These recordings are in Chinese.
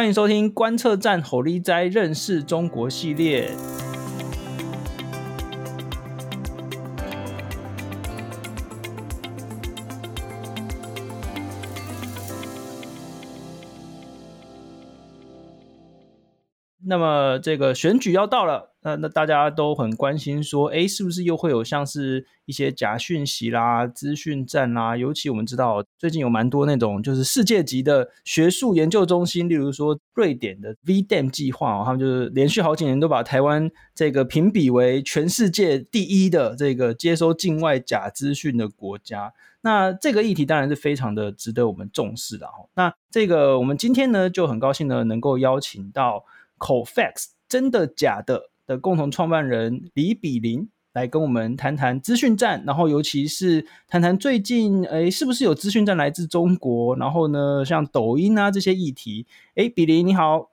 欢迎收听观测站吼力哉认识中国系列。那么这个选举要到了，那那大家都很关心，说，哎，是不是又会有像是一些假讯息啦、资讯战啦？尤其我们知道，最近有蛮多那种就是世界级的学术研究中心，例如说瑞典的 VDAM 计划，他们就是连续好几年都把台湾这个评比为全世界第一的这个接收境外假资讯的国家。那这个议题当然是非常的值得我们重视的哦。那这个我们今天呢就很高兴呢能够邀请到。Cofacts 真的假的的共同创办人李比林来跟我们谈谈资讯站，然后尤其是谈谈最近诶是不是有资讯站来自中国，然后呢像抖音啊这些议题。诶，比林你好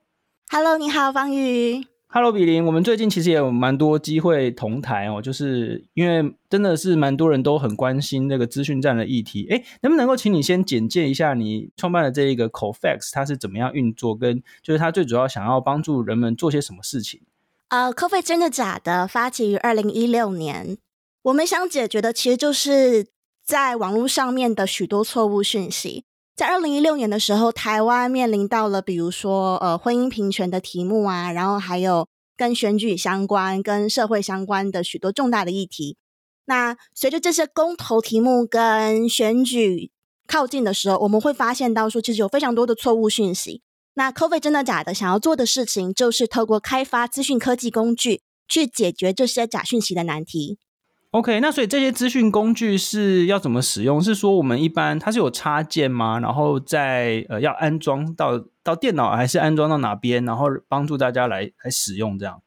，Hello，你好，方宇。Hello，比林，我们最近其实也有蛮多机会同台哦，就是因为真的是蛮多人都很关心那个资讯站的议题。诶，能不能够请你先简介一下你创办的这一个 Cofacts 它是怎么样运作，跟就是它最主要想要帮助人们做些什么事情？呃，Cofacts 真的假的？发起于二零一六年，我们想解决的其实就是在网络上面的许多错误讯息。在二零一六年的时候，台湾面临到了比如说呃婚姻平权的题目啊，然后还有跟选举相关、跟社会相关的许多重大的议题。那随着这些公投题目跟选举靠近的时候，我们会发现到说，其实有非常多的错误讯息。那 Cofacts 真的假的？想要做的事情就是透过开发资讯科技工具，去解决这些假讯息的难题。OK，那所以这些资讯工具是要怎么使用？是说我们一般它是有插件吗？然后再呃要安装到到电脑，还是安装到哪边？然后帮助大家来来使用这样？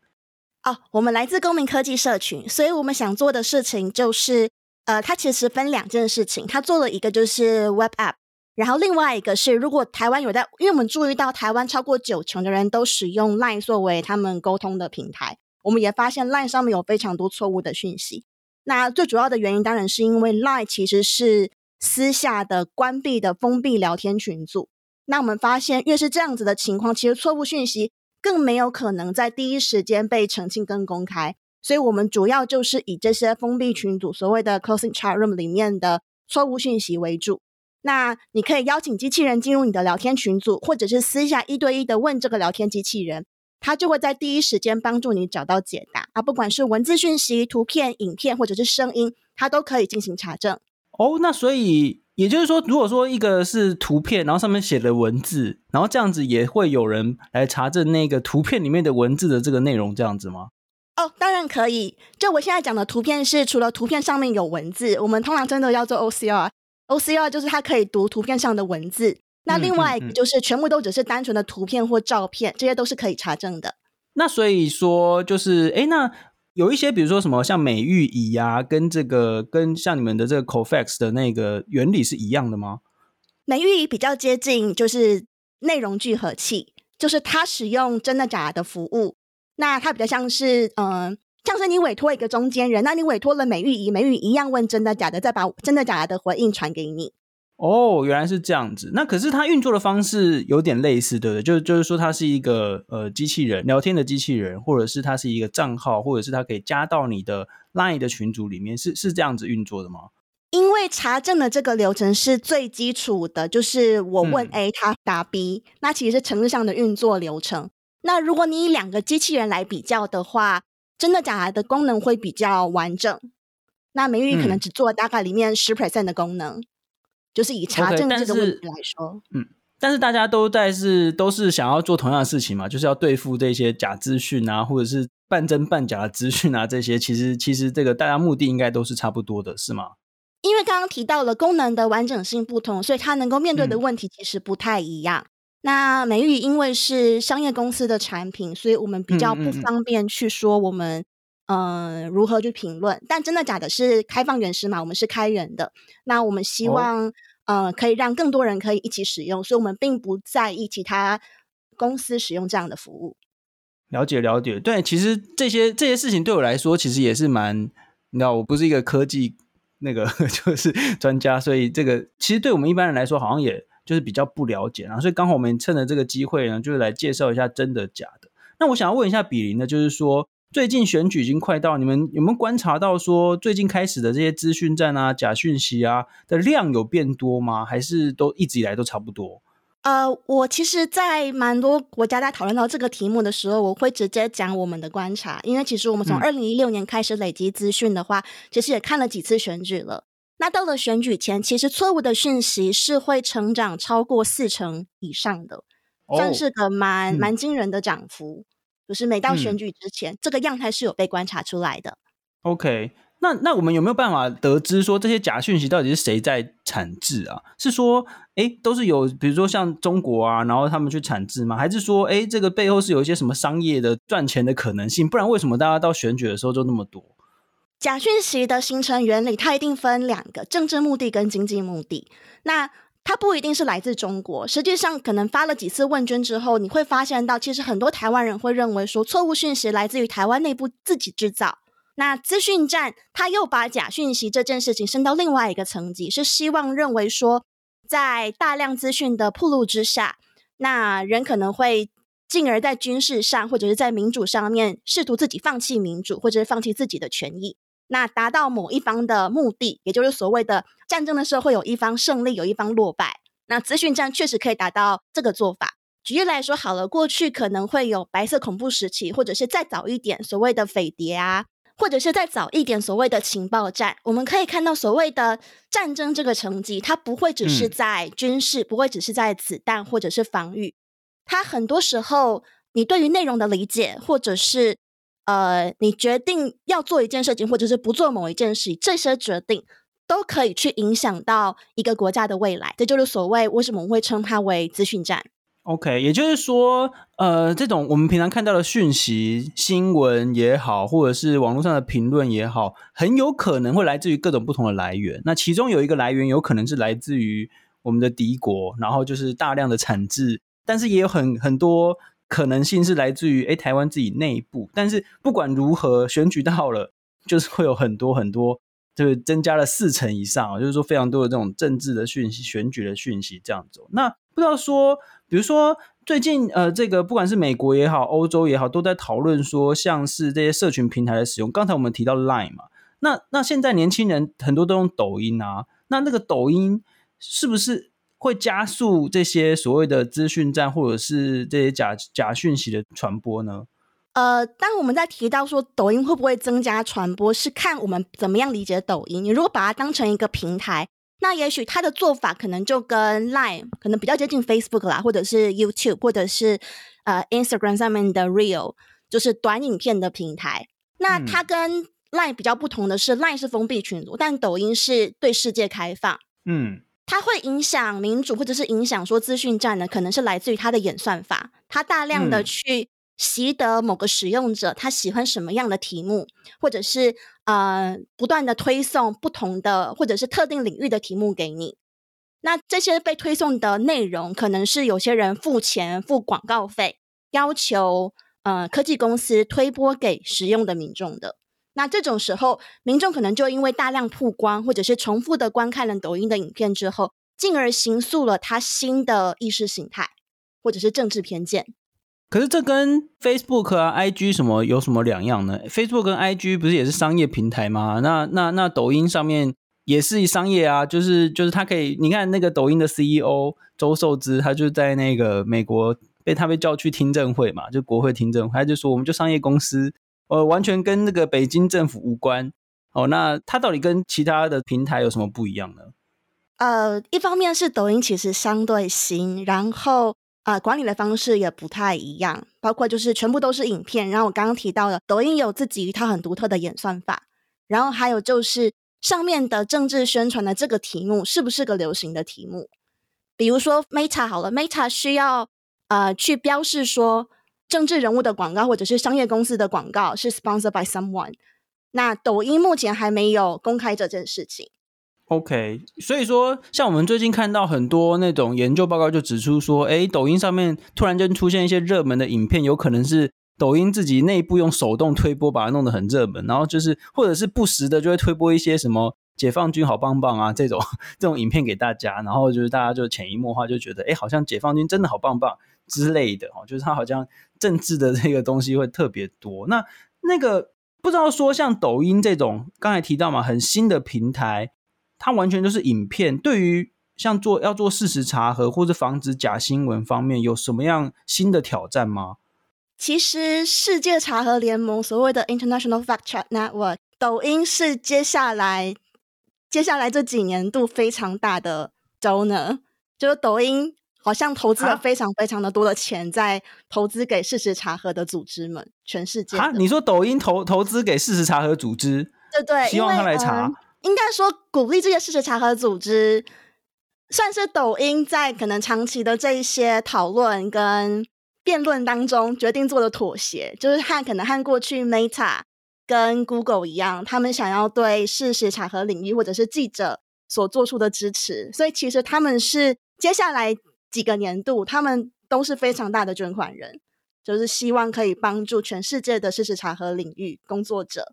哦，我们来自公民科技社群，所以我们想做的事情就是呃，它其实分两件事情。它做了一个就是 Web App，然后另外一个是如果台湾有在，因为我们注意到台湾超过九成的人都使用 Line 作为他们沟通的平台，我们也发现 Line 上面有非常多错误的讯息。那最主要的原因当然是因为 Line 其实是私下的关闭的封闭聊天群组。那我们发现越是这样子的情况，其实错误讯息更没有可能在第一时间被澄清跟公开。所以我们主要就是以这些封闭群组，所谓的 closing chat room 里面的错误讯息为主。那你可以邀请机器人进入你的聊天群组，或者是私下一对一的问这个聊天机器人。它就会在第一时间帮助你找到解答啊，不管是文字讯息、图片、影片或者是声音，它都可以进行查证。哦，那所以也就是说，如果说一个是图片，然后上面写了文字，然后这样子也会有人来查证那个图片里面的文字的这个内容，这样子吗？哦，当然可以。就我现在讲的图片是除了图片上面有文字，我们通常真的要做 OCR，OCR 就是它可以读图片上的文字。那另外就是全部都只是单纯的图片或照片，这些都是可以查证的。那所以说就是，哎，那有一些比如说什么像美玉仪啊，跟这个跟像你们的这个 Cofacts 的那个原理是一样的吗？美玉仪比较接近就是内容聚合器，就是它使用真的假的的服务。那它比较像是，嗯、呃，像是你委托一个中间人，那你委托了美玉仪，美玉乙一样问真的假的，再把真的假的的回应传给你。哦，原来是这样子。那可是它运作的方式有点类似，对不对？就就是说，它是一个呃机器人聊天的机器人，或者是它是一个账号，或者是它可以加到你的 Line 的群组里面，是是这样子运作的吗？因为查证的这个流程是最基础的，就是我问 A，他答 B，嗯，那其实是程式上的运作流程。那如果你以两个机器人来比较的话，真的假的功能会比较完整。那美玉可能只做大概里面十 percent 的功能。嗯就是以查证这个问题来说，okay，嗯，但是大家都在是都是想要做同样的事情嘛，就是要对付这些假资讯啊，或者是半真半假的资讯啊，这些其实其实这个大家目的应该都是差不多的，是吗？因为刚刚提到了功能的完整性不同，所以它能够面对的问题其实不太一样。嗯、那美玉因为是商业公司的产品，所以我们比较不方便去说我们嗯、呃、如何去评论。但真的假的是开放原始码，我们是开源的。那我们希望、哦。呃，可以让更多人可以一起使用，所以我们并不在意其他公司使用这样的服务。了解了解，对，其实这些这些事情对我来说，其实也是蛮，你知道，我不是一个科技那个 就是专家，所以这个其实对我们一般人来说，好像也。就是比较不了解啊，所以刚好我们趁着这个机会呢，就是来介绍一下真的假的。那我想要问一下比林呢，就是说最近选举已经快到，你们有没有观察到说最近开始的这些资讯战啊、假讯息啊的量有变多吗？还是都一直以来都差不多？呃，我其实，在蛮多国家在讨论到这个题目的时候，我会直接讲我们的观察，因为其实我们从二零一六年开始累积资讯的话，嗯、其实也看了几次选举了。那到了选举前，其实错误的讯息是会成长超过四成以上的，哦、算是个蛮蛮惊人的涨幅。嗯、就是每到选举之前，嗯、这个样态是有被观察出来的。OK。那那我们有没有办法得知说这些假讯息到底是谁在产制啊？是说，哎，都是有比如说像中国啊，然后他们去产制吗？还是说，哎，这个背后是有一些什么商业的赚钱的可能性？不然为什么大家到选举的时候就那么多？假讯息的形成原理，它一定分两个：政治目的跟经济目的。那它不一定是来自中国，实际上可能发了几次问卷之后，你会发现到，其实很多台湾人会认为说，错误讯息来自于台湾内部自己制造。那资讯站，他又把假讯息这件事情升到另外一个层级，是希望认为说，在大量资讯的铺路之下，那人可能会进而在军事上或者是在民主上面试图自己放弃民主，或者是放弃自己的权益，那达到某一方的目的，也就是所谓的战争的时候会有一方胜利，有一方落败。那资讯战确实可以达到这个做法。举例来说，好了，过去可能会有白色恐怖时期，或者是再早一点所谓的匪谍啊。或者是再早一点，所谓的情报战，我们可以看到所谓的战争这个成绩，它不会只是在军事，嗯、不会只是在子弹或者是防御，它很多时候你对于内容的理解，或者是呃，你决定要做一件事情，或者是不做某一件事，这些决定都可以去影响到一个国家的未来。这就是所谓为什么我们会称它为资讯战。OK，也就是说，呃，这种我们平常看到的讯息、新闻也好，或者是网络上的评论也好，很有可能会来自于各种不同的来源。那其中有一个来源有可能是来自于我们的敌国，然后就是大量的产制，但是也有很很多可能性是来自于诶台湾自己内部。但是不管如何，选举到了，就是会有很多很多，就是增加了四成以上，就是说非常多的这种政治的讯息、选举的讯息这样子。那不知道说。比如说，最近呃，这个不管是美国也好，欧洲也好，都在讨论说，像是这些社群平台的使用。刚才我们提到 Line 嘛，那那现在年轻人很多都用抖音啊，那那个抖音是不是会加速这些所谓的资讯战，或者是这些假假讯息的传播呢？呃，当我们在提到说抖音会不会增加传播，是看我们怎么样理解抖音。你如果把它当成一个平台。那也许它的做法可能就跟 Line 可能比较接近 Facebook 啦，或者是 YouTube，或者是呃 Instagram 上面的 Reel，就是短影片的平台。那它跟 Line 比较不同的是，嗯，Line 是封闭群组，但抖音是对世界开放。嗯，它会影响民主，或者是影响说资讯战呢？可能是来自于它的演算法，它大量的去。习得某个使用者他喜欢什么样的题目，或者是呃不断的推送不同的或者是特定领域的题目给你。那这些被推送的内容，可能是有些人付钱付广告费，要求呃科技公司推播给使用的民众的。那这种时候，民众可能就因为大量曝光或者是重复的观看了抖音的影片之后，进而形塑了他新的意识形态或者是政治偏见。可是这跟 Facebook 啊、IG 什么有什么两样呢？Facebook 跟 IG 不是也是商业平台吗？那那那抖音上面也是商业啊，就是就是他可以，你看那个抖音的 CEO 周受资，他就在那个美国被他被叫去听证会嘛，就国会听证会，他就说我们就商业公司，呃，完全跟那个北京政府无关。哦，那它到底跟其他的平台有什么不一样呢？呃，一方面是抖音其实相对新，然后。啊、管理的方式也不太一样，包括就是全部都是影片。然后我刚刚提到的，抖音有自己一套很独特的演算法。然后还有就是上面的政治宣传的这个题目是不是个流行的题目？比如说 Meta 好了，Meta 需要呃去标示说政治人物的广告或者是商业公司的广告是 sponsored by someone。那抖音目前还没有公开这件事情。OK，所以说，像我们最近看到很多那种研究报告，就指出说，哎，抖音上面突然间出现一些热门的影片，有可能是抖音自己内部用手动推播把它弄得很热门，然后就是或者是不时的就会推播一些什么解放军好棒棒啊这种 这种影片给大家，然后就是大家就潜移默化就觉得，哎，好像解放军真的好棒棒之类的哦，就是他好像政治的这个东西会特别多。那那个不知道说像抖音这种刚才提到嘛，很新的平台，它完全就是影片，对于像做要做事实查核或者防止假新闻方面，有什么样新的挑战吗？其实，世界查核联盟所谓的 International Fact Check Network，抖音是接下来接下来这几年度非常大的 donor，就是抖音好像投资了非常非常的多的钱在投资给事实查核的组织们，全世界啊，你说抖音投投资给事实查核组织，对对，希望他来查，呃、应该说鼓励这些事实查核组织，算是抖音在可能长期的这一些讨论跟。辩论当中决定做的妥协，就是和可能和过去 Meta 跟 Google 一样，他们想要对事实查核领域或者是记者所做出的支持，所以其实他们是接下来几个年度，他们都是非常大的捐款人，就是希望可以帮助全世界的事实查核领域工作者，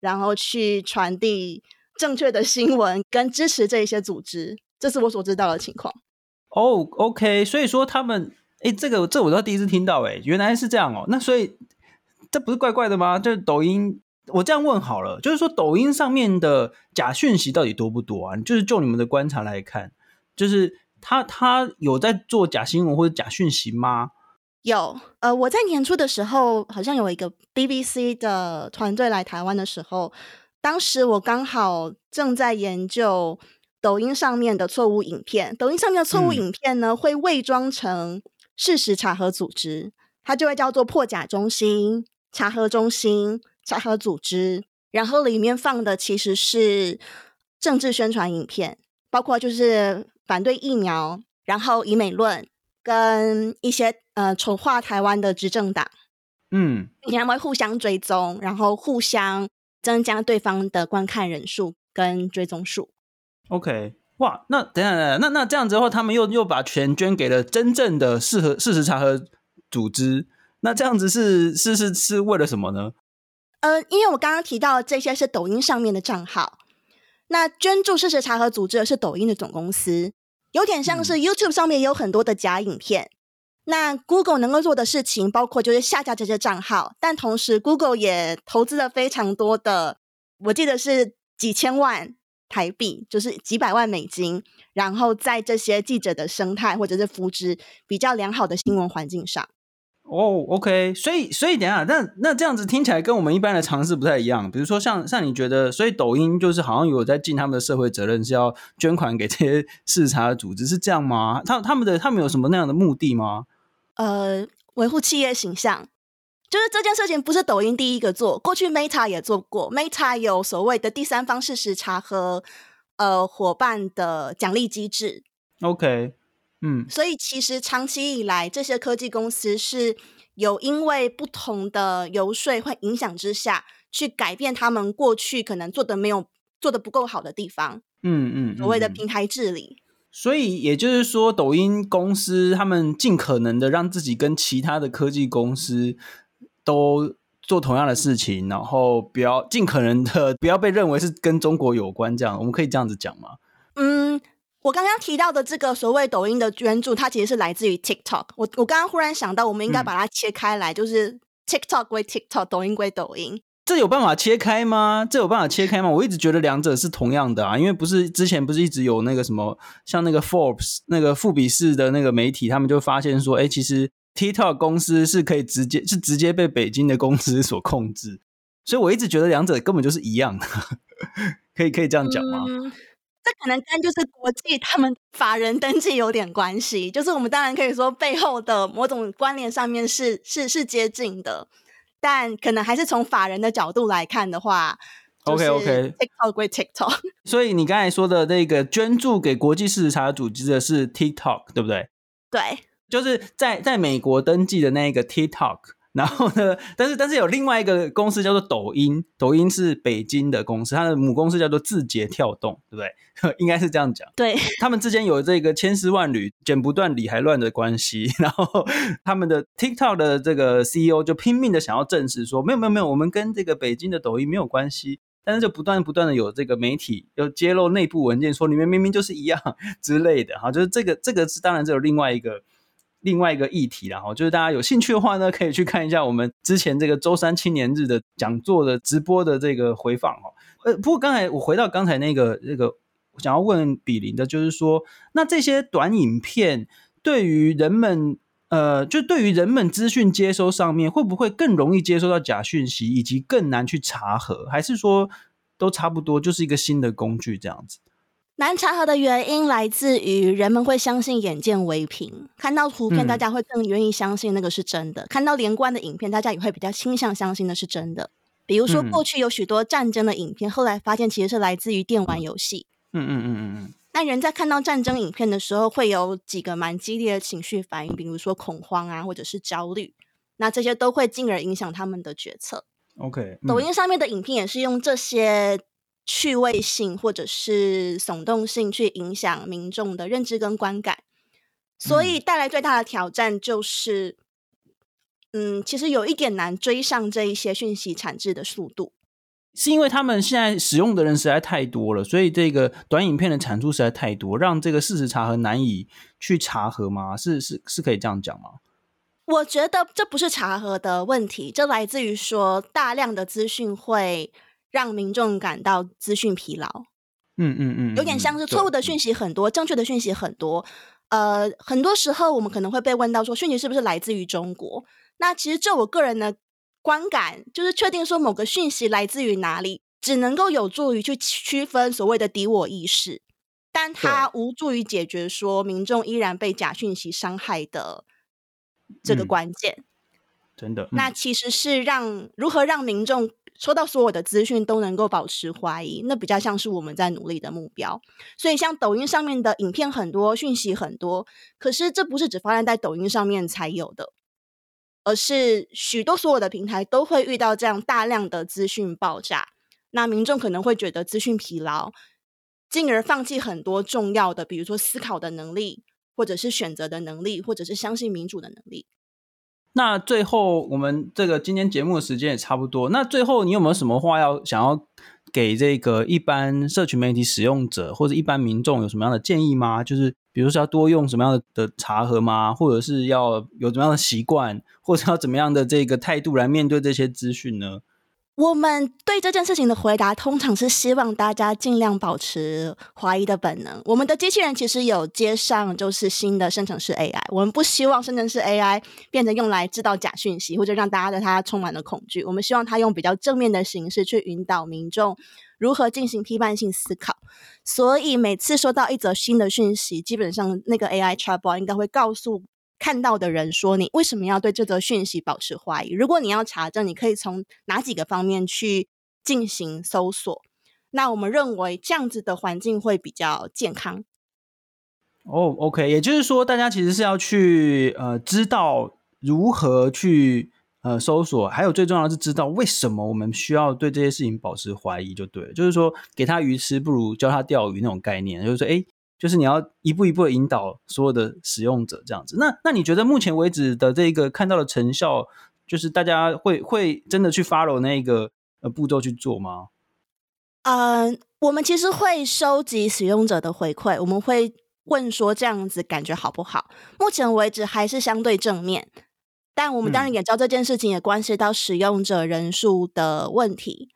然后去传递正确的新闻跟支持这一些组织，这是我所知道的情况。哦、，OK，所以说他们。哎，这个这我倒第一次听到，哎，原来是这样哦。那所以这不是怪怪的吗？就是抖音，我这样问好了，就是说抖音上面的假讯息到底多不多啊？就是就你们的观察来看，就是他他有在做假新闻或者假讯息吗？有，呃，我在年初的时候，好像有一个 BBC 的团队来台湾的时候，当时我刚好正在研究抖音上面的错误影片。抖音上面的错误影片呢，嗯、会伪装成。事实查核组织，它就会叫做破假中心、查核中心、查核组织，然后里面放的其实是政治宣传影片，包括就是反对疫苗，然后以美论跟一些呃丑化台湾的执政党，嗯，他们会互相追踪，然后互相增加对方的观看人数跟追踪数。OK。哇，那等等等，那那这样子的话，他们又又把钱捐给了真正的适合事实查核组织，那这样子是是是是为了什么呢？呃，因为我刚刚提到这些是抖音上面的账号，那捐助事实查核组织的是抖音的总公司，有点像是 YouTube 上面也有很多的假影片。嗯、那 Google 能够做的事情，包括就是下架这些账号，但同时 Google 也投资了非常多的，我记得是几千万。台币就是几百万美金，然后在这些记者的生态或者是扶植比较良好的新闻环境上。哦，OK，所以所以等一下，那那这样子听起来跟我们一般的尝试不太一样。比如说像像你觉得，所以抖音就是好像有在尽他们的社会责任，是要捐款给这些 视察的组织，是这样吗？他他们的他们有什么那样的目的吗？呃，维护企业形象。就是这件事情不是抖音第一个做，过去 Meta 也做过，Meta 有所谓的第三方事实查和呃伙伴的奖励机制。OK，嗯，所以其实长期以来，这些科技公司是有因为不同的游说或影响之下去改变他们过去可能做的没有做的不够好的地方。嗯嗯，所谓的平台治理。所以也就是说，抖音公司他们尽可能的让自己跟其他的科技公司。都做同样的事情，然后不要尽可能的不要被认为是跟中国有关，这样我们可以这样子讲吗？嗯，我刚刚提到的这个所谓抖音的捐助，它其实是来自于 TikTok。我我刚刚忽然想到，我们应该把它切开来，嗯、就是 TikTok 归 TikTok，抖音归抖音。这有办法切开吗？这有办法切开吗？我一直觉得两者是同样的啊，因为不是之前不是一直有那个什么，像那个 Forbes 那个富比士的那个媒体，他们就发现说，哎，其实。TikTok 公司是可以直接是直接被北京的公司所控制，所以我一直觉得两者根本就是一样的，可以可以这样讲吗？嗯，这可能跟就是国际他们法人登记有点关系，就是我们当然可以说背后的某种关联上面是是是接近的，但可能还是从法人的角度来看的话，OK OK，TikTok 归 TikTok。所以你刚才说的那个捐助给国际事实查组织的是 TikTok，对不对？对。就是在在美国登记的那个 TikTok，然后呢，但是但是有另外一个公司叫做抖音，抖音是北京的公司，它的母公司叫做字节跳动，对不对？应该是这样讲。对，他们之间有这个千丝万缕、剪不断、理还乱的关系。然后他们的 TikTok 的这个 CEO 就拼命的想要证实说，没有没有没有，我们跟这个北京的抖音没有关系。但是就不断不断的有这个媒体又揭露内部文件，说里面明明就是一样之类的哈，就是这个这个是当然只有另外一个另外一个议题了哈，就是大家有兴趣的话呢，可以去看一下我们之前这个周三青年日的讲座的直播的这个回放哈。呃，不过刚才我回到刚才那个那个想要问比林的，就是说，那这些短影片对于人们。呃，就对于人们资讯接收上面，会不会更容易接收到假讯息，以及更难去查核，还是说都差不多，就是一个新的工具这样子？难查核的原因来自于人们会相信眼见为凭，看到图片大家会更愿意相信那个是真的，嗯、看到连贯的影片大家也会比较倾向相信那是真的。比如说过去有许多战争的影片，嗯、后来发现其实是来自于电玩游戏。嗯嗯嗯嗯嗯。嗯那人在看到战争影片的时候，会有几个蛮激烈的情绪反应，比如说恐慌啊，或者是焦虑。那这些都会进而影响他们的决策。OK，抖音上面的影片也是用这些趣味性或者是耸动性去影响民众的认知跟观感，所以带来最大的挑战就是，嗯，其实有一点难追上这一些讯息产制的速度。是因为他们现在使用的人实在太多了，所以这个短影片的产出实在太多，让这个事实查核难以去查核吗？是是是可以这样讲吗？我觉得这不是查核的问题，这来自于说大量的资讯会让民众感到资讯疲劳。嗯嗯嗯，有点像是错误的讯息很多，正确的讯息很多。呃，很多时候我们可能会被问到说，讯息是不是来自于中国？那其实就我个人的。观感就是确定说某个讯息来自于哪里，只能够有助于去区分所谓的敌我意识，但它无助于解决说民众依然被假讯息伤害的这个关键。嗯、真的，嗯、那其实是让如何让民众收到所有的资讯都能够保持怀疑，那比较像是我们在努力的目标。所以，像抖音上面的影片很多，讯息很多，可是这不是只发生在抖音上面才有的。而是许多所有的平台都会遇到这样大量的资讯爆炸，那民众可能会觉得资讯疲劳，进而放弃很多重要的，比如说思考的能力，或者是选择的能力，或者是相信民主的能力。那最后，我们这个今天节目的时间也差不多。那最后，你有没有什么话要想要给这个一般社群媒体使用者或者一般民众有什么样的建议吗？就是。比如说要多用什么样的的茶盒吗？或者是要有怎么样的习惯，或者要怎么样的这个态度来面对这些资讯呢？我们对这件事情的回答，通常是希望大家尽量保持怀疑的本能。我们的机器人其实有接上，就是新的生成式 AI。我们不希望生成式 AI 变成用来制造假讯息，或者让大家对它充满了恐惧。我们希望它用比较正面的形式去引导民众如何进行批判性思考。所以每次收到一则新的讯息，基本上那个 AI chatbot 应该会告诉。看到的人说：“你为什么要对这则讯息保持怀疑？如果你要查证，你可以从哪几个方面去进行搜索？那我们认为这样子的环境会比较健康。”哦，OK，也就是说，大家其实是要去呃知道如何去呃搜索，还有最重要是知道为什么我们需要对这些事情保持怀疑，就对了。就是说，给他鱼吃不如教他钓鱼那种概念，就是说，哎。就是你要一步一步的引导所有的使用者这样子。那那你觉得目前为止的这个看到的成效，就是大家会会真的去 follow 那个呃步骤去做吗？嗯、呃，我们其实会收集使用者的回馈，我们会问说这样子感觉好不好？目前为止还是相对正面，但我们当然也知道这件事情也关系到使用者人数的问题。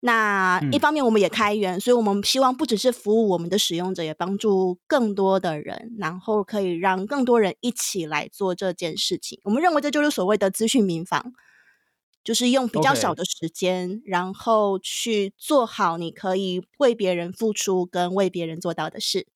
那一方面，我们也开源，嗯、所以我们希望不只是服务我们的使用者，也帮助更多的人，然后可以让更多人一起来做这件事情。我们认为这就是所谓的资讯民房，就是用比较少的时间.然后去做好你可以为别人付出跟为别人做到的事。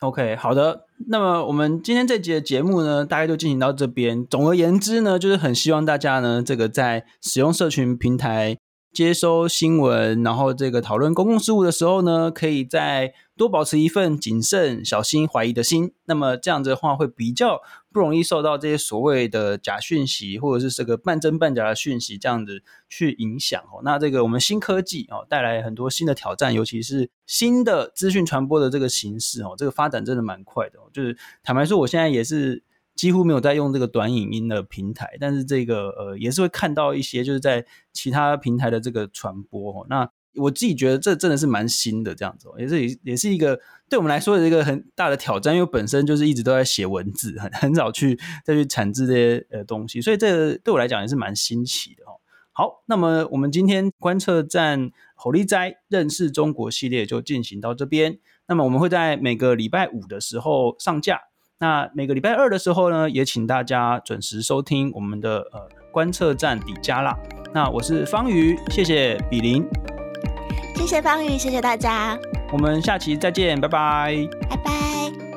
OK，好的。那么我们今天这集的节目呢，大概就进行到这边。总而言之呢，就是很希望大家呢，这个在使用社群平台。接收新闻，然后这个讨论公共事务的时候呢，可以再多保持一份谨慎、小心、怀疑的心。那么这样子的话，会比较不容易受到这些所谓的假讯息，或者是这个半真半假的讯息这样子去影响哦。那这个我们新科技哦，带来很多新的挑战，尤其是新的资讯传播的这个形式哦，这个发展真的蛮快的哦。就是坦白说，我现在也是。几乎没有在用这个短影音的平台，但是这个呃也是会看到一些就是在其他平台的这个传播。哦那我自己觉得这真的是蛮新的这样子，也是也是一个对我们来说的一个很大的挑战，因为本身就是一直都在写文字，很很少去再去产制这些呃东西，所以这对我来讲也是蛮新奇的哦。好，那么我们今天观测站侯立斋认识中国系列就进行到这边，那么我们会在每个礼拜五的时候上架，那每个礼拜二的时候呢，也请大家准时收听我们的呃观测站底加啦。那我是方瑜，谢谢比林。谢谢方瑜，谢谢大家，我们下期再见，拜拜，拜拜。